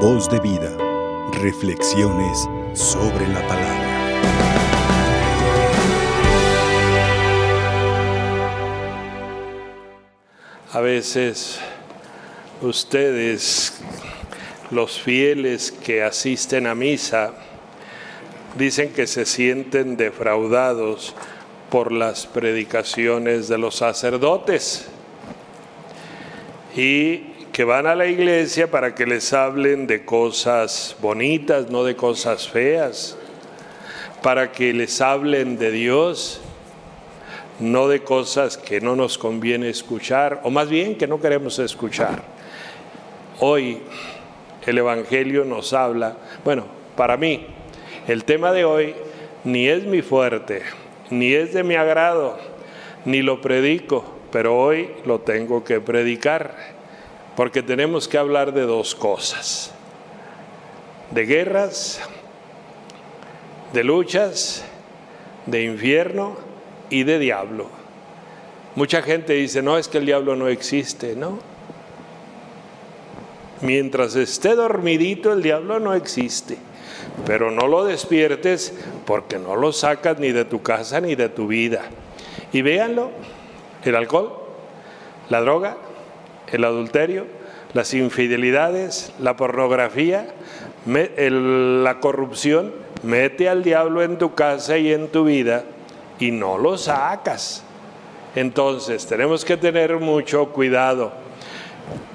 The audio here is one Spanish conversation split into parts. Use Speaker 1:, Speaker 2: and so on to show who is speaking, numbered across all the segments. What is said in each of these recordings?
Speaker 1: Voz de vida. Reflexiones sobre la palabra.
Speaker 2: A veces ustedes, los fieles que asisten a misa, dicen que se sienten defraudados por las predicaciones de los sacerdotes y que van a la iglesia para que les hablen de cosas bonitas, no de cosas feas, para que les hablen de Dios, no de cosas que no nos conviene escuchar, o más bien que no queremos escuchar. Hoy el Evangelio nos habla, bueno, para mí, el tema de hoy ni es mi fuerte, ni es de mi agrado, ni lo predico, pero hoy lo tengo que predicar, porque tenemos que hablar de dos cosas, de guerras, de luchas, de infierno y de diablo. Mucha gente dice, no, es que el diablo no existe, ¿no? Mientras esté dormidito, el diablo no existe pero no lo despiertes porque no lo sacas ni de tu casa ni de tu vida. Y véanlo, el alcohol, la droga, el adulterio, las infidelidades, la pornografía, la corrupción, mete al diablo en tu casa y en tu vida y no lo sacas. Entonces tenemos que tener mucho cuidado.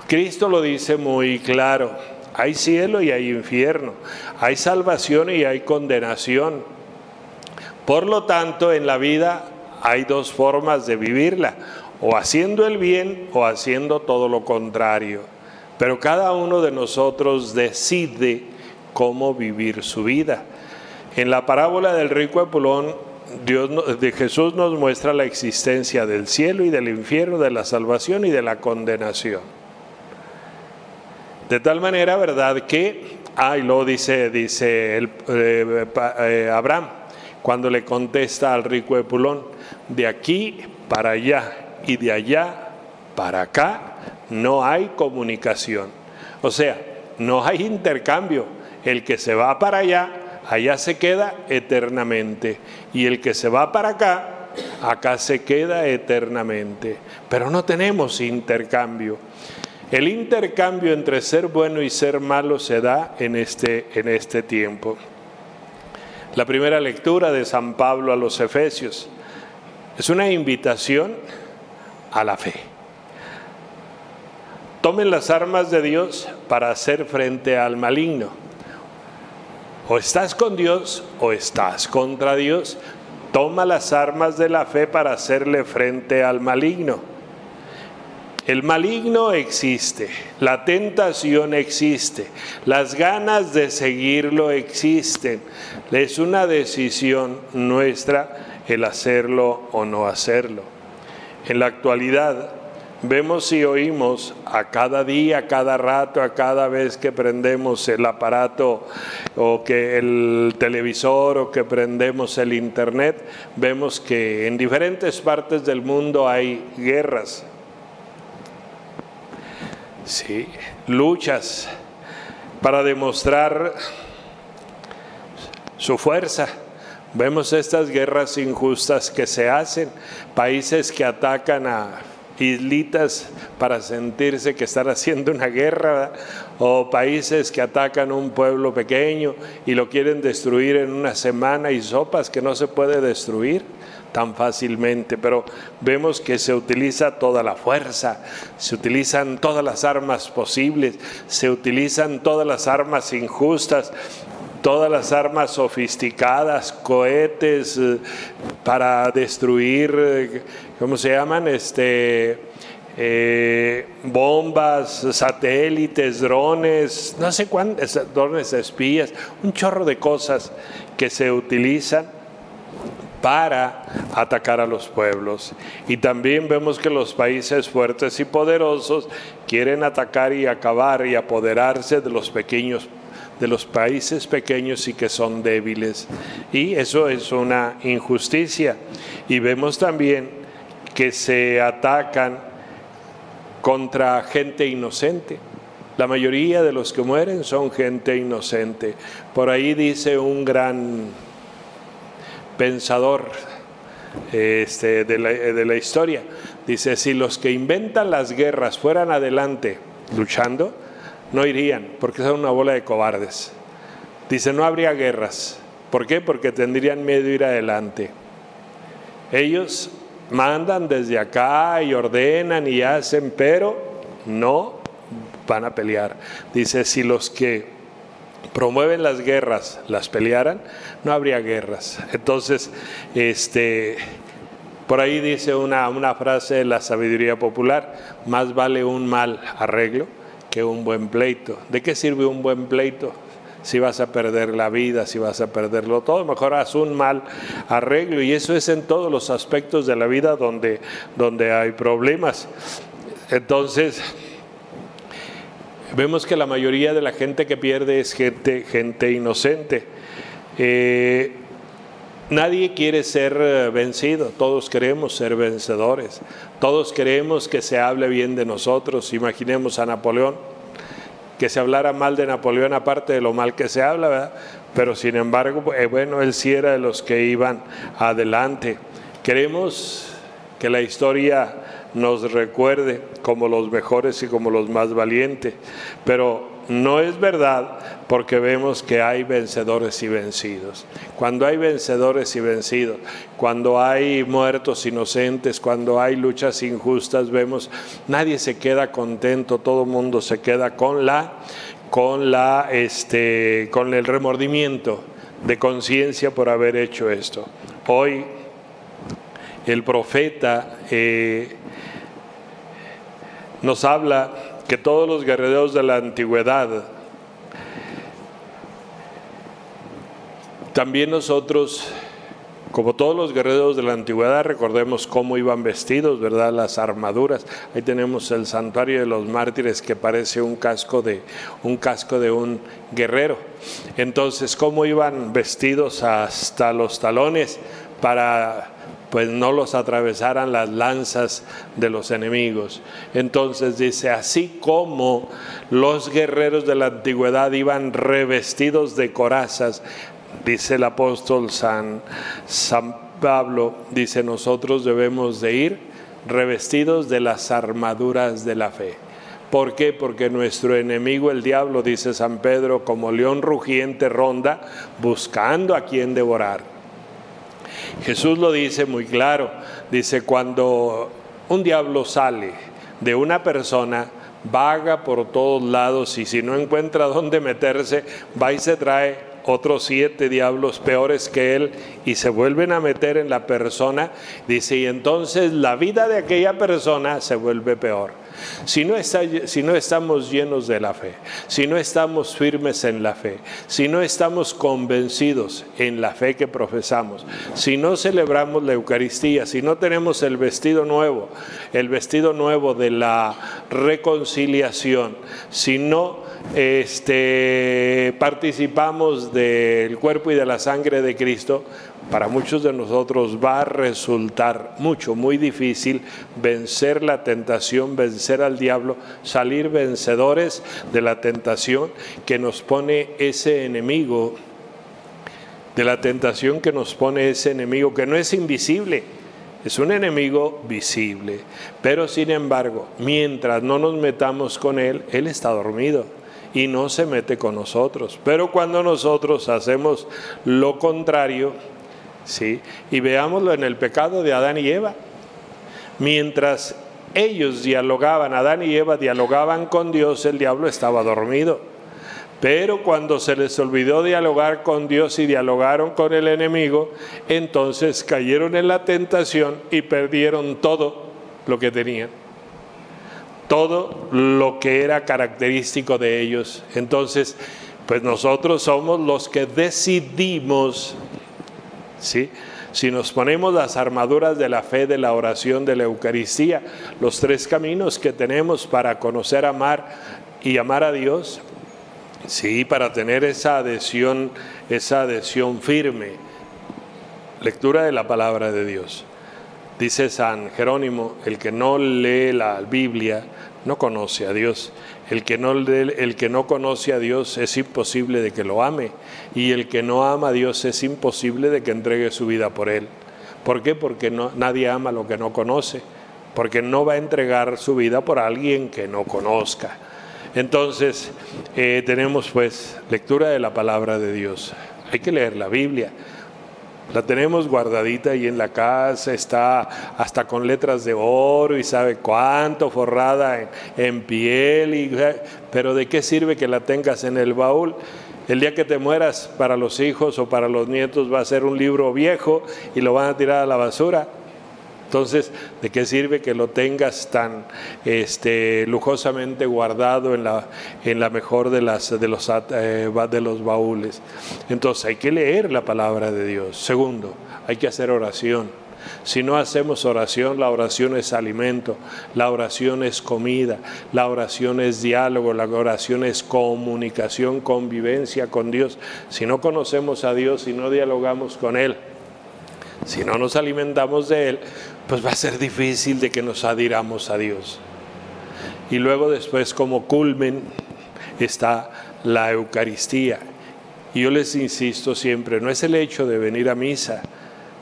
Speaker 2: Cristo lo dice muy claro hay cielo y hay infierno, hay salvación y hay condenación. Por lo tanto, en la vida hay dos formas de vivirla, o haciendo el bien o haciendo todo lo contrario. Pero cada uno de nosotros decide cómo vivir su vida. En la parábola del rico Epulón, Dios, de Jesús nos muestra la existencia del cielo y del infierno, de la salvación y de la condenación. De tal manera, ¿verdad? Que, ah, luego dice, dice eh, eh, Abraham, cuando le contesta al rico Epulón, de aquí para allá y de allá para acá no hay comunicación. O sea, no hay intercambio. El que se va para allá, allá se queda eternamente. Y el que se va para acá, acá se queda eternamente. Pero no tenemos intercambio. El intercambio entre ser bueno y ser malo se da en este, en este tiempo. La primera lectura de San Pablo a los Efesios es una invitación a la fe. Tomen las armas de Dios para hacer frente al maligno. O estás con Dios o estás contra Dios. Toma las armas de la fe para hacerle frente al maligno. El maligno existe, la tentación existe, las ganas de seguirlo existen. Es una decisión nuestra el hacerlo o no hacerlo. En la actualidad vemos y oímos a cada día, a cada rato, a cada vez que prendemos el aparato o que el televisor o que prendemos el internet, vemos que en diferentes partes del mundo hay guerras, Sí, luchas para demostrar su fuerza. Vemos estas guerras injustas que se hacen, países que atacan a islitas para sentirse que están haciendo una guerra, o países que atacan un pueblo pequeño y lo quieren destruir en una semana y sopas que no se puede destruir tan fácilmente, pero vemos que se utiliza toda la fuerza, se utilizan todas las armas posibles, se utilizan todas las armas injustas, todas las armas sofisticadas, cohetes eh, para destruir, eh, ¿cómo se llaman? Este, eh, bombas, satélites, drones, no sé cuántos, drones espías, un chorro de cosas que se utilizan para atacar a los pueblos. Y también vemos que los países fuertes y poderosos quieren atacar y acabar y apoderarse de los pequeños de los países pequeños y que son débiles. Y eso es una injusticia. Y vemos también que se atacan contra gente inocente. La mayoría de los que mueren son gente inocente. Por ahí dice un gran pensador este, de, la, de la historia, dice, si los que inventan las guerras fueran adelante luchando, no irían, porque son una bola de cobardes. Dice, no habría guerras. ¿Por qué? Porque tendrían miedo de ir adelante. Ellos mandan desde acá y ordenan y hacen, pero no van a pelear. Dice, si los que promueven las guerras las pelearan, no habría guerras. Entonces, este, por ahí dice una, una frase de la sabiduría popular, más vale un mal arreglo que un buen pleito. ¿De qué sirve un buen pleito? Si vas a perder la vida, si vas a perderlo todo, mejor haz un mal arreglo. Y eso es en todos los aspectos de la vida donde, donde hay problemas. Entonces, vemos que la mayoría de la gente que pierde es gente, gente inocente. Eh, nadie quiere ser eh, vencido, todos queremos ser vencedores, todos queremos que se hable bien de nosotros. Imaginemos a Napoleón, que se hablara mal de Napoleón aparte de lo mal que se habla, ¿verdad? pero sin embargo, eh, bueno, él sí era de los que iban adelante. Queremos que la historia nos recuerde como los mejores y como los más valientes. Pero no es verdad porque vemos que hay vencedores y vencidos. Cuando hay vencedores y vencidos, cuando hay muertos inocentes, cuando hay luchas injustas, vemos nadie se queda contento, todo mundo se queda con la con la este con el remordimiento de conciencia por haber hecho esto. Hoy el profeta eh, nos habla que todos los guerreros de la antigüedad, también nosotros, como todos los guerreros de la antigüedad, recordemos cómo iban vestidos, ¿verdad? Las armaduras. Ahí tenemos el santuario de los mártires que parece un casco de un casco de un guerrero. Entonces, cómo iban vestidos hasta los talones para pues no los atravesaran las lanzas de los enemigos. Entonces dice, así como los guerreros de la antigüedad iban revestidos de corazas, dice el apóstol San, San Pablo, dice, nosotros debemos de ir revestidos de las armaduras de la fe. ¿Por qué? Porque nuestro enemigo, el diablo, dice San Pedro, como león rugiente ronda, buscando a quien devorar. Jesús lo dice muy claro, dice, cuando un diablo sale de una persona, vaga por todos lados y si no encuentra dónde meterse, va y se trae otros siete diablos peores que él y se vuelven a meter en la persona, dice, y entonces la vida de aquella persona se vuelve peor. Si no, si no estamos llenos de la fe, si no estamos firmes en la fe, si no estamos convencidos en la fe que profesamos, si no celebramos la Eucaristía, si no tenemos el vestido nuevo, el vestido nuevo de la reconciliación, si no este, participamos del cuerpo y de la sangre de Cristo, para muchos de nosotros va a resultar mucho, muy difícil vencer la tentación, vencer al diablo, salir vencedores de la tentación que nos pone ese enemigo, de la tentación que nos pone ese enemigo que no es invisible, es un enemigo visible, pero sin embargo, mientras no nos metamos con él, él está dormido y no se mete con nosotros. Pero cuando nosotros hacemos lo contrario, ¿sí? Y veámoslo en el pecado de Adán y Eva. Mientras ellos dialogaban, Adán y Eva dialogaban con Dios, el diablo estaba dormido. Pero cuando se les olvidó dialogar con Dios y dialogaron con el enemigo, entonces cayeron en la tentación y perdieron todo lo que tenían. Todo lo que era característico de ellos. Entonces, pues nosotros somos los que decidimos si nos ponemos las armaduras de la fe, de la oración, de la Eucaristía, los tres caminos que tenemos para conocer, amar y amar a Dios, sí, para tener esa adhesión, esa adhesión firme. Lectura de la palabra de Dios. Dice San Jerónimo, el que no lee la Biblia no conoce a Dios. El que no, el que no conoce a Dios es imposible de que lo ame. Y el que no ama a Dios es imposible de que entregue su vida por Él. ¿Por qué? Porque no, nadie ama lo que no conoce. Porque no va a entregar su vida por alguien que no conozca. Entonces, eh, tenemos pues lectura de la palabra de Dios. Hay que leer la Biblia. La tenemos guardadita ahí en la casa, está hasta con letras de oro y sabe cuánto forrada en, piel. Y, pero ¿de qué sirve que la tengas en el baúl? El día que te mueras para los hijos o para los nietos va a ser un libro viejo y lo van a tirar a la basura. Entonces, ¿de qué sirve que lo tengas tan este, lujosamente guardado en la, en la mejor de, las, de, los, eh, de los baúles? Entonces, hay que leer la palabra de Dios. Segundo, hay que hacer oración. Si no hacemos oración, la oración es alimento, la oración es comida, la oración es diálogo, la oración es comunicación, convivencia con Dios. Si no conocemos a Dios, si no dialogamos con Él, si no nos alimentamos de Él, pues va a ser difícil de que nos adhiramos a Dios. Y luego después como culmen está la Eucaristía. Y yo les insisto siempre, no es el hecho de venir a misa,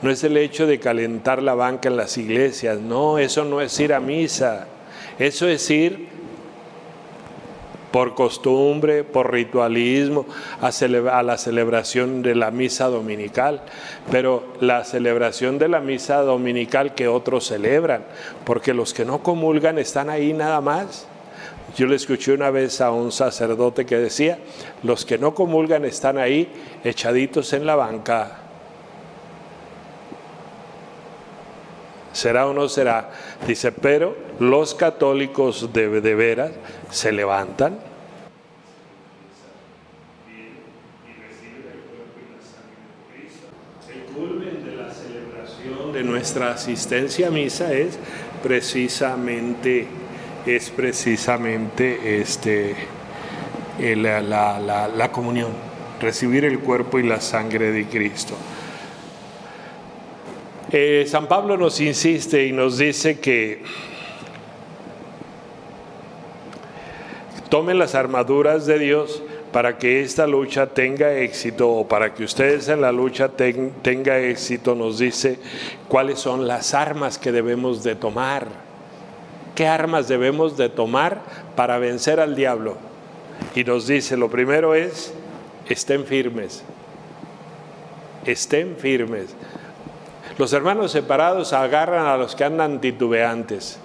Speaker 2: no es el hecho de calentar la banca en las iglesias, no, eso no es ir a misa, eso es ir por costumbre, por ritualismo, a, la celebración de la misa dominical, pero la celebración de la misa dominical que otros celebran, porque los que no comulgan están ahí nada más. Yo le escuché una vez a un sacerdote que decía, los que no comulgan están ahí echaditos en la banca. ¿Será o no será? Dice, pero los católicos de, de veras se levantan. El culmen de la celebración de nuestra asistencia a misa es precisamente, es precisamente este, la, la, la comunión, recibir el cuerpo y la sangre de Cristo. Eh, San Pablo nos insiste y nos dice que tomen las armaduras de Dios para que esta lucha tenga éxito o para que ustedes en la lucha tenga éxito, nos dice cuáles son las armas que debemos de tomar. ¿Qué armas debemos de tomar para vencer al diablo? Y nos dice, lo primero es, estén firmes, estén firmes. Los hermanos separados agarran a los que andan titubeantes.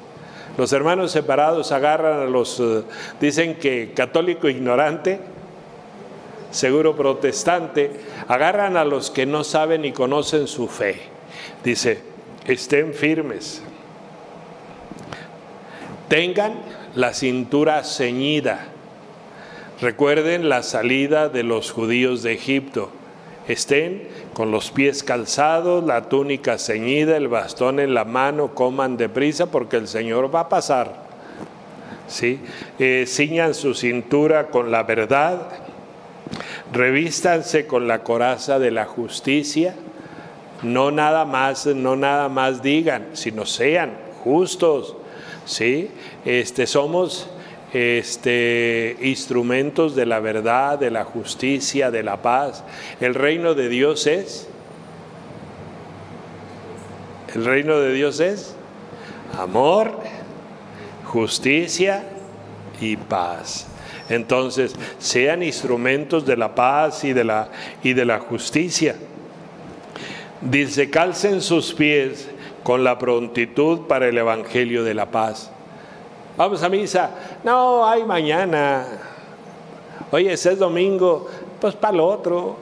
Speaker 2: Los hermanos separados agarran a los, eh, dicen que católico ignorante, seguro protestante, agarran a los que no saben ni conocen su fe. Dice, estén firmes. Tengan la cintura ceñida. Recuerden la salida de los judíos de Egipto. Estén con los pies calzados, la túnica ceñida, el bastón en la mano, coman deprisa porque el Señor va a pasar. ¿Sí? Eh, ciñan su cintura con la verdad, revístanse con la coraza de la justicia, no nada más, no nada más digan, sino sean justos. ¿Sí? Este, somos este, instrumentos de la verdad, de la justicia, de la paz. El reino de Dios es, el reino de Dios es amor, justicia y paz. Entonces, sean instrumentos de la paz y de la, y de la justicia. Dice, calcen sus pies con la prontitud para el Evangelio de la paz. Vamos a misa. No, hay mañana. Oye, ese es domingo. Pues para el otro.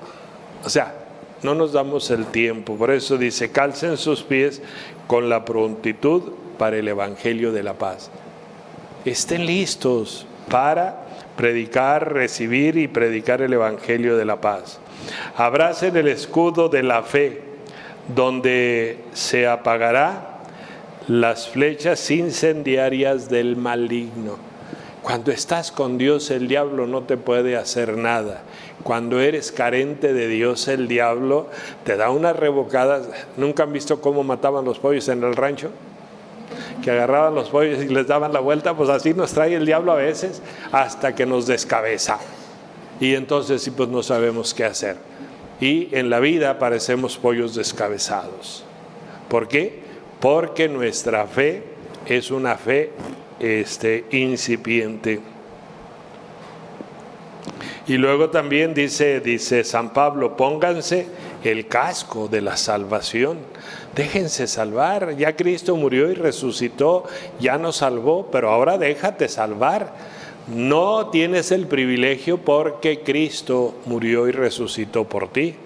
Speaker 2: O sea, no nos damos el tiempo. Por eso dice, calcen sus pies con la prontitud para el Evangelio de la paz. Estén listos para predicar, recibir y predicar el Evangelio de la paz. Abracen el escudo de la fe, donde se apagará las flechas incendiarias del maligno. Cuando estás con Dios, el diablo no te puede hacer nada. Cuando eres carente de Dios, el diablo te da unas revocadas. ¿Nunca han visto cómo mataban los pollos en el rancho? que agarraban los pollos y les daban la vuelta, pues así nos trae el diablo a veces hasta que nos descabeza. Y entonces sí, pues no sabemos qué hacer. Y en la vida parecemos pollos descabezados. ¿Por qué? Porque nuestra fe es una fe este, incipiente. Y luego también dice, dice San Pablo, pónganse el casco de la salvación. Déjense salvar. Ya Cristo murió y resucitó, ya nos salvó, pero ahora déjate salvar. No tienes el privilegio porque Cristo murió y resucitó por ti.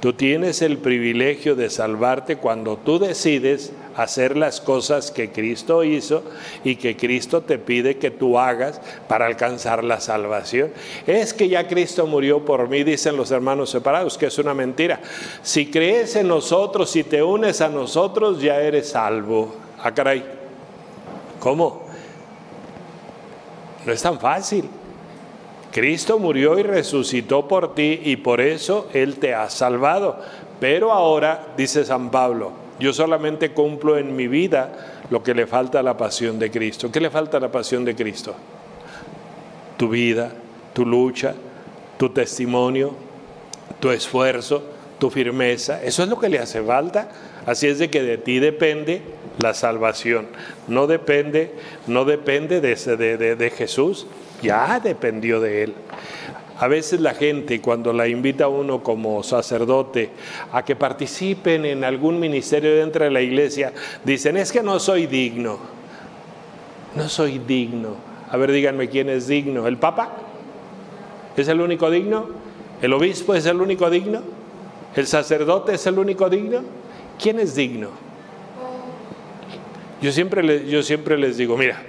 Speaker 2: Tú tienes el privilegio de salvarte cuando tú decides hacer las cosas que Cristo hizo y que Cristo te pide que tú hagas para alcanzar la salvación. Es que ya Cristo murió por mí, dicen los hermanos separados, que es una mentira. Si crees en nosotros, si te unes a nosotros, ya eres salvo. Ah, caray. ¿Cómo? No es tan fácil. Cristo murió y resucitó por ti y por eso Él te ha salvado. Pero ahora, dice San Pablo, yo solamente cumplo en mi vida lo que le falta a la pasión de Cristo. ¿Qué le falta a la pasión de Cristo? Tu vida, tu lucha, tu testimonio, tu esfuerzo, tu firmeza. Eso es lo que le hace falta. Así es de que de ti depende la salvación. No depende, no depende de, Jesús, ya dependió de él. A veces la gente cuando la invita a uno como sacerdote a que participen en algún ministerio dentro de la iglesia, dicen, es que no soy digno. No soy digno. A ver, díganme quién es digno. ¿El Papa? ¿Es el único digno? ¿El obispo es el único digno? ¿El sacerdote es el único digno? ¿Quién es digno? Yo siempre, yo siempre les digo, mira,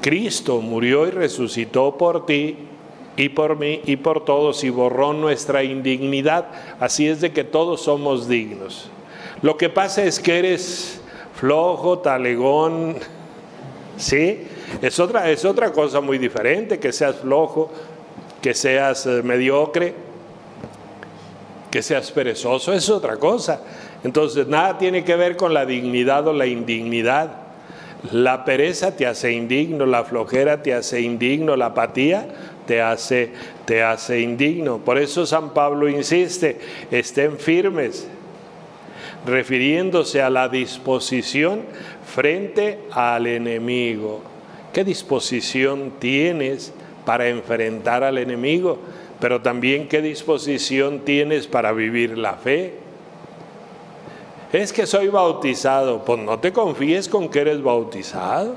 Speaker 2: Cristo murió y resucitó por ti y por mí y por todos y borró nuestra indignidad. Así es de que todos somos dignos. Lo que pasa es que eres flojo, talegón, ¿sí? Es otra, es otra cosa muy diferente, que seas flojo, que seas eh, mediocre, que seas perezoso, es otra cosa. Entonces, nada tiene que ver con la dignidad o la indignidad. La pereza te hace indigno, la flojera te hace indigno, la apatía te hace, te hace indigno. Por eso San Pablo insiste, estén firmes, refiriéndose a la disposición frente al enemigo. ¿Qué disposición tienes para enfrentar al enemigo? Pero también qué disposición tienes para vivir la fe. Es que soy bautizado. Pues no te confíes con que eres bautizado.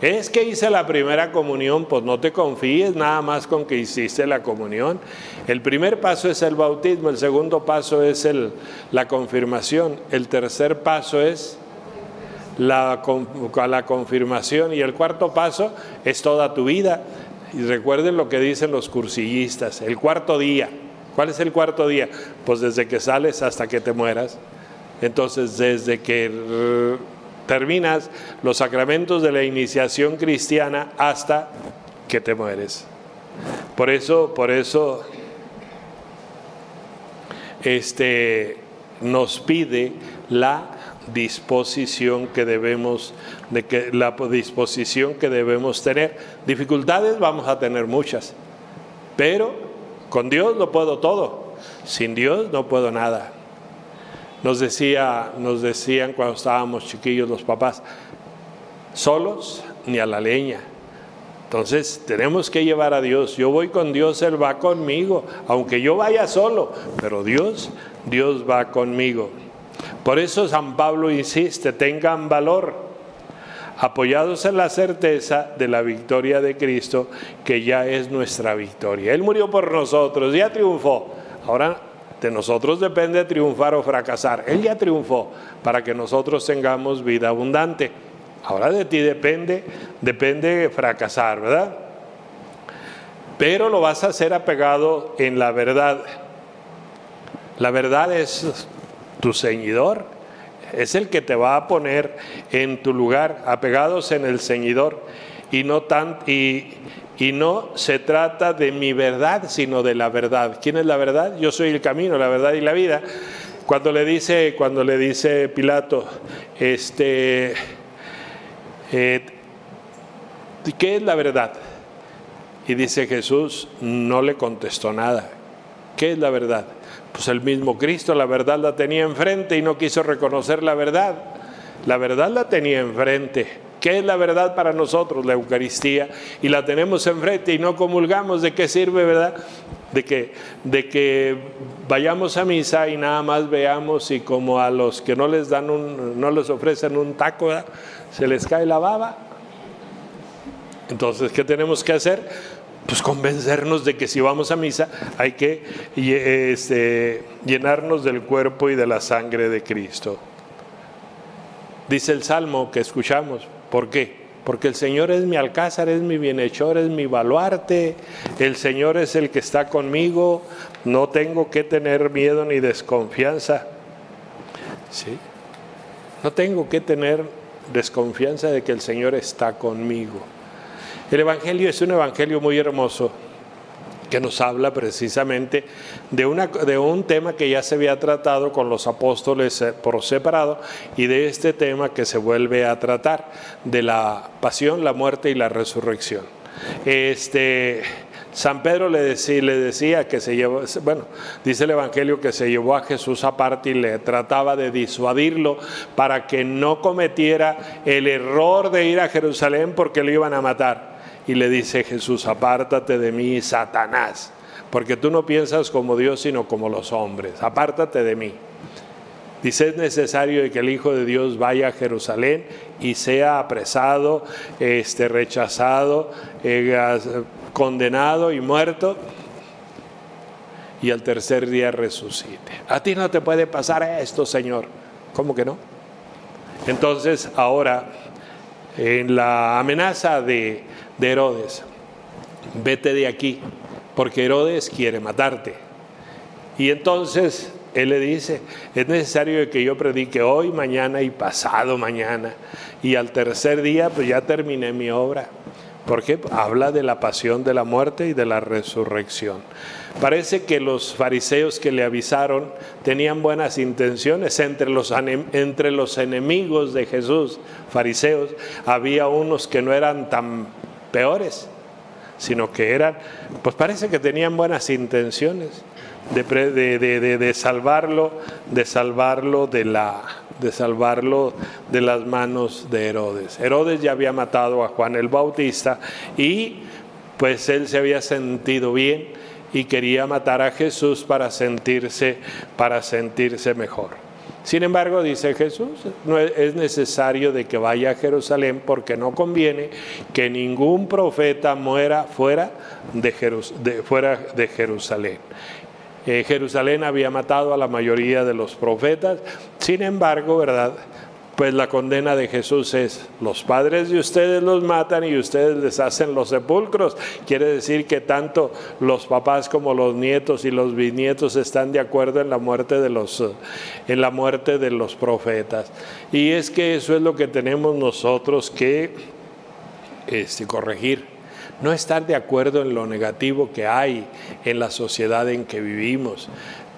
Speaker 2: Es que hice la primera comunión, pues no te confíes nada más con que hiciste la comunión. El primer paso es el bautismo, el segundo paso es el, la confirmación, el tercer paso es la, la confirmación y el cuarto paso es toda tu vida. Y recuerden lo que dicen los cursillistas, el cuarto día. ¿Cuál es el cuarto día? Pues desde que sales hasta que te mueras. Entonces, desde que terminas los sacramentos de la iniciación cristiana hasta que te mueres. Por eso, por eso, este, nos pide la disposición que debemos de que la disposición que debemos tener. Dificultades vamos a tener muchas, pero con Dios lo puedo todo. Sin Dios no puedo nada. Nos, decía, nos decían cuando estábamos chiquillos los papás, solos ni a la leña. Entonces tenemos que llevar a Dios. Yo voy con Dios, Él va conmigo, aunque yo vaya solo, pero Dios, Dios va conmigo. Por eso San Pablo insiste, tengan valor, apoyados en la certeza de la victoria de Cristo, que ya es nuestra victoria. Él murió por nosotros, ya triunfó. Ahora de nosotros depende triunfar o fracasar. Él ya triunfó para que nosotros tengamos vida abundante. Ahora de ti depende, depende fracasar, ¿verdad? Pero lo vas a hacer apegado en la verdad. La verdad es tu ceñidor, es el que te va a poner en tu lugar, apegados en el ceñidor y no tan y, y no se trata de mi verdad, sino de la verdad. ¿Quién es la verdad? Yo soy el camino, la verdad y la vida. Cuando le dice, cuando le dice Pilato, este, eh, ¿qué es la verdad? Y dice Jesús, no le contestó nada. ¿Qué es la verdad? Pues el mismo Cristo, la verdad la tenía enfrente y no quiso reconocer la verdad. La verdad la tenía enfrente. ¿Qué es la verdad para nosotros? La Eucaristía. Y la tenemos enfrente y no comulgamos. ¿De qué sirve, verdad? De que, de que vayamos a misa y nada más veamos y como a los que no les dan un, no les ofrecen un taco, se les cae la baba. Entonces, ¿qué tenemos que hacer? Pues convencernos de que si vamos a misa hay que este, llenarnos del cuerpo y de la sangre de Cristo. Dice el Salmo que escuchamos, ¿Por qué? Porque el Señor es mi alcázar, es mi bienhechor, es mi baluarte. El Señor es el que está conmigo. No tengo que tener miedo ni desconfianza. ¿Sí? No tengo que tener desconfianza de que el Señor está conmigo. El Evangelio es un Evangelio muy hermoso que nos habla precisamente de, un tema que ya se había tratado con los apóstoles eh, por separado y de este tema que se vuelve a tratar, de la pasión, la muerte y la resurrección. Este, San Pedro le decía que se llevó, bueno, dice el Evangelio que se llevó a Jesús aparte y le trataba de disuadirlo para que no cometiera el error de ir a Jerusalén porque lo iban a matar y le dice Jesús, apártate de mí, Satanás, porque tú no piensas como Dios, sino como los hombres, apártate de mí. Dice, es necesario que el Hijo de Dios vaya a Jerusalén y sea apresado, este, rechazado, eh, condenado y muerto, y al tercer día resucite. A ti no te puede pasar esto, Señor. ¿Cómo que no? Entonces, ahora, en la amenaza de de Herodes, vete de aquí, porque Herodes quiere matarte. Y entonces él le dice, es necesario que yo predique hoy, mañana y pasado mañana. Y al tercer día, pues ya terminé mi obra. Porque habla de la pasión, de la muerte y de la resurrección. Parece que los fariseos que le avisaron tenían buenas intenciones. Entre los, entre los enemigos de Jesús, fariseos, había unos que no eran tan peores, sino que eran, pues parece que tenían buenas intenciones de, de, salvarlo, de salvarlo de la de salvarlo de las manos de Herodes. Herodes ya había matado a Juan el Bautista y pues él se había sentido bien y quería matar a Jesús para sentirse para sentirse mejor. Sin embargo, dice Jesús, no es necesario de que vaya a Jerusalén porque no conviene que ningún profeta muera fuera de, fuera de Jerusalén. Eh, Jerusalén había matado a la mayoría de los profetas, sin embargo, ¿verdad? Pues la condena de Jesús es, los padres de ustedes los matan y ustedes les hacen los sepulcros. Quiere decir que tanto los papás como los nietos y los bisnietos están de acuerdo en la muerte de los, en la muerte de los profetas. Y es que eso es lo que tenemos nosotros que este, corregir. No estar de acuerdo en lo negativo que hay en la sociedad en que vivimos.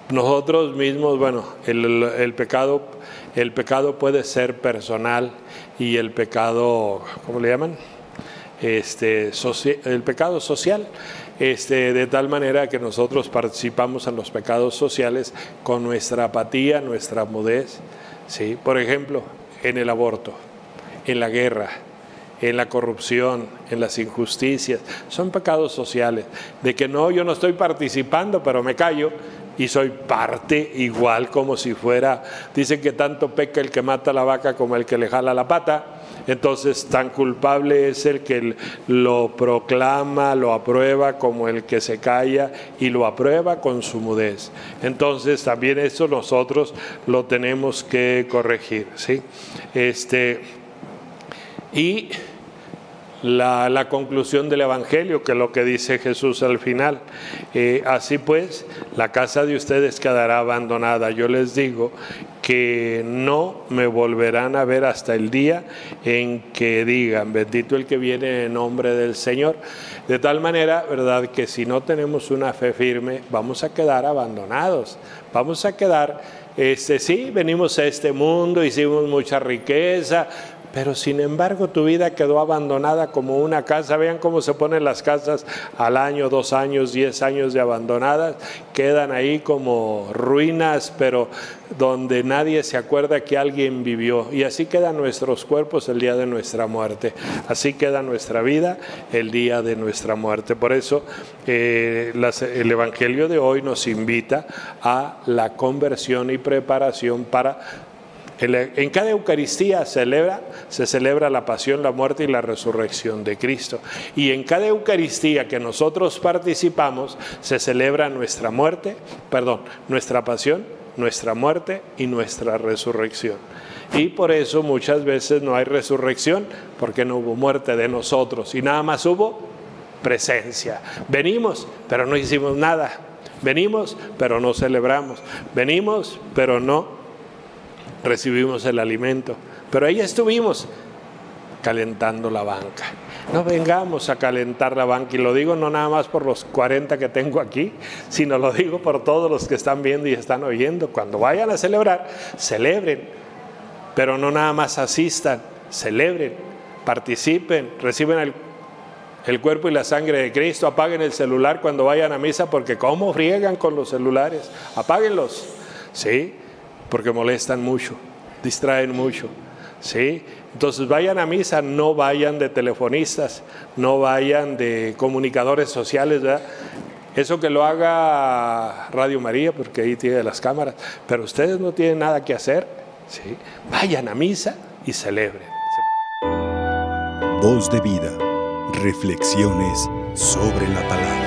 Speaker 2: Nosotros mismos, bueno, el, pecado el pecado puede ser personal y el pecado, ¿cómo le llaman? Este, el pecado social, este, de tal manera que nosotros participamos en los pecados sociales con nuestra apatía, nuestra mudez. ¿sí? Por ejemplo, en el aborto, en la guerra, en la corrupción, en las injusticias. Son pecados sociales. De que no, yo no estoy participando, pero me callo y soy parte igual como si fuera, dicen que tanto peca el que mata la vaca como el que le jala la pata, entonces tan culpable es el que lo proclama, lo aprueba como el que se calla y lo aprueba con su mudez. Entonces también eso nosotros lo tenemos que corregir, ¿sí? Este, y la, conclusión del Evangelio, que es lo que dice Jesús al final. Eh, así pues, la casa de ustedes quedará abandonada. Yo les digo que no me volverán a ver hasta el día en que digan, bendito el que viene en nombre del Señor. De tal manera, ¿verdad?, que si no tenemos una fe firme, vamos a quedar abandonados, vamos a quedar, este, sí, venimos a este mundo, hicimos mucha riqueza, pero sin embargo tu vida quedó abandonada como una casa. Vean cómo se ponen las casas al año, dos años, diez años de abandonadas. Quedan ahí como ruinas, pero donde nadie se acuerda que alguien vivió. Y así quedan nuestros cuerpos el día de nuestra muerte. Así queda nuestra vida el día de nuestra muerte. Por eso eh, el Evangelio de hoy nos invita a la conversión y preparación para en cada Eucaristía celebra, se celebra la pasión, la muerte y la resurrección de Cristo. Y en cada Eucaristía que nosotros participamos, se celebra nuestra muerte, perdón, nuestra pasión, nuestra muerte y nuestra resurrección. Y por eso muchas veces no hay resurrección, porque no hubo muerte de nosotros y nada más hubo presencia. Venimos, pero no hicimos nada. Venimos, pero no celebramos. Venimos, pero no recibimos el alimento. Pero ahí estuvimos calentando la banca. No vengamos a calentar la banca, y lo digo no nada más por los 40 que tengo aquí, sino lo digo por todos los que están viendo y están oyendo. Cuando vayan a celebrar, celebren, pero no nada más asistan, celebren, participen, reciben el, el cuerpo y la sangre de Cristo, apaguen el celular cuando vayan a misa, porque ¿cómo friegan con los celulares? Apáguenlos, ¿sí? Porque molestan mucho, distraen mucho. ¿sí? Entonces vayan a misa, no vayan de telefonistas, no vayan de comunicadores sociales, Eso que lo haga Radio María, porque ahí tiene las cámaras, pero ustedes no tienen nada que hacer, ¿sí? Vayan a misa y celebren.
Speaker 1: Voz de vida, reflexiones sobre la palabra.